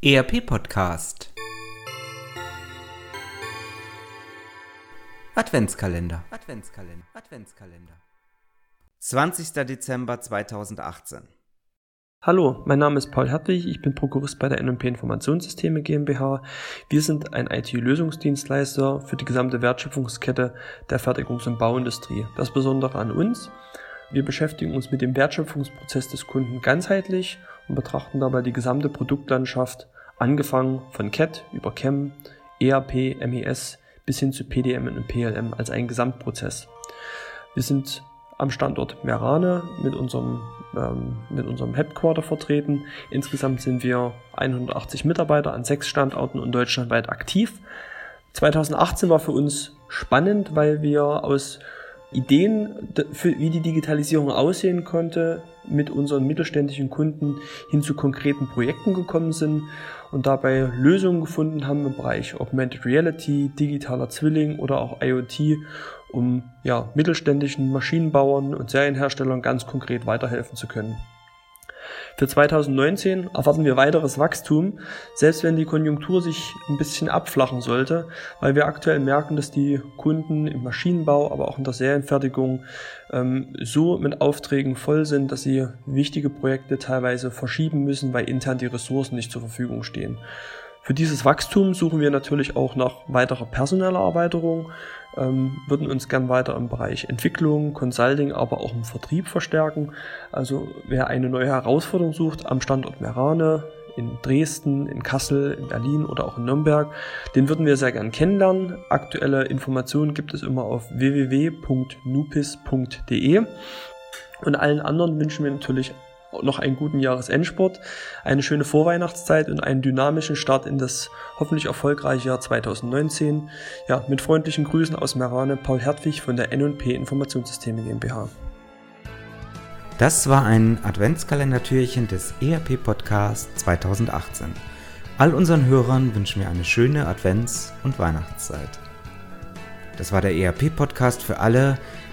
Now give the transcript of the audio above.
ERP Podcast Adventskalender Adventskalender Adventskalender 20. Dezember 2018 Hallo, mein Name ist Paul Hertwig, ich bin Prokurist bei der NMP Informationssysteme GmbH. Wir sind ein IT-Lösungsdienstleister für die gesamte Wertschöpfungskette der Fertigungs- und Bauindustrie. Das Besondere an uns, wir beschäftigen uns mit dem Wertschöpfungsprozess des Kunden ganzheitlich und betrachten dabei die gesamte Produktlandschaft, angefangen von CAT über CAM, ERP, MES bis hin zu PDM und PLM als einen Gesamtprozess. Wir sind am Standort Merane mit unserem, ähm, mit unserem Headquarter vertreten. Insgesamt sind wir 180 Mitarbeiter an sechs Standorten und deutschlandweit aktiv. 2018 war für uns spannend, weil wir aus Ideen, für, wie die Digitalisierung aussehen konnte, mit unseren mittelständischen Kunden hin zu konkreten Projekten gekommen sind und dabei Lösungen gefunden haben im Bereich Augmented Reality, digitaler Zwilling oder auch IoT, um ja, mittelständischen Maschinenbauern und Serienherstellern ganz konkret weiterhelfen zu können. Für 2019 erwarten wir weiteres Wachstum, selbst wenn die Konjunktur sich ein bisschen abflachen sollte, weil wir aktuell merken, dass die Kunden im Maschinenbau, aber auch in der Serienfertigung ähm, so mit Aufträgen voll sind, dass sie wichtige Projekte teilweise verschieben müssen, weil intern die Ressourcen nicht zur Verfügung stehen. Für dieses Wachstum suchen wir natürlich auch nach weiterer personeller Erweiterung, ähm, würden uns gern weiter im Bereich Entwicklung, Consulting, aber auch im Vertrieb verstärken. Also wer eine neue Herausforderung sucht am Standort Merane, in Dresden, in Kassel, in Berlin oder auch in Nürnberg, den würden wir sehr gern kennenlernen. Aktuelle Informationen gibt es immer auf www.nupis.de. Und allen anderen wünschen wir natürlich noch einen guten Jahresendsport, eine schöne Vorweihnachtszeit und einen dynamischen Start in das hoffentlich erfolgreiche Jahr 2019. Ja, mit freundlichen Grüßen aus Merane, Paul Hertwig von der N&P Informationssysteme GmbH. Das war ein Adventskalendertürchen des ERP Podcast 2018. All unseren Hörern wünschen wir eine schöne Advents- und Weihnachtszeit. Das war der ERP Podcast für alle,